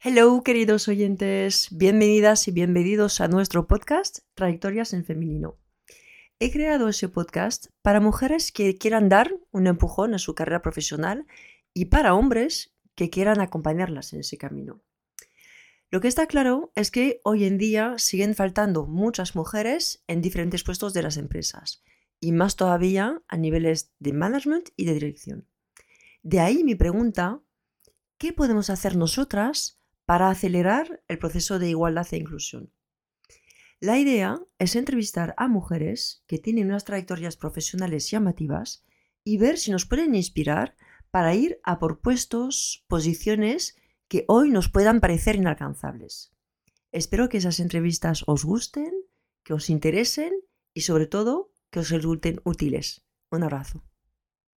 Hello, queridos oyentes, bienvenidas y bienvenidos a nuestro podcast Trayectorias en Femenino. He creado ese podcast para mujeres que quieran dar un empujón a su carrera profesional y para hombres que quieran acompañarlas en ese camino. Lo que está claro es que hoy en día siguen faltando muchas mujeres en diferentes puestos de las empresas y más todavía a niveles de management y de dirección. De ahí mi pregunta, ¿qué podemos hacer nosotras para acelerar el proceso de igualdad e inclusión. La idea es entrevistar a mujeres que tienen unas trayectorias profesionales llamativas y ver si nos pueden inspirar para ir a por puestos, posiciones que hoy nos puedan parecer inalcanzables. Espero que esas entrevistas os gusten, que os interesen y sobre todo que os resulten útiles. Un abrazo.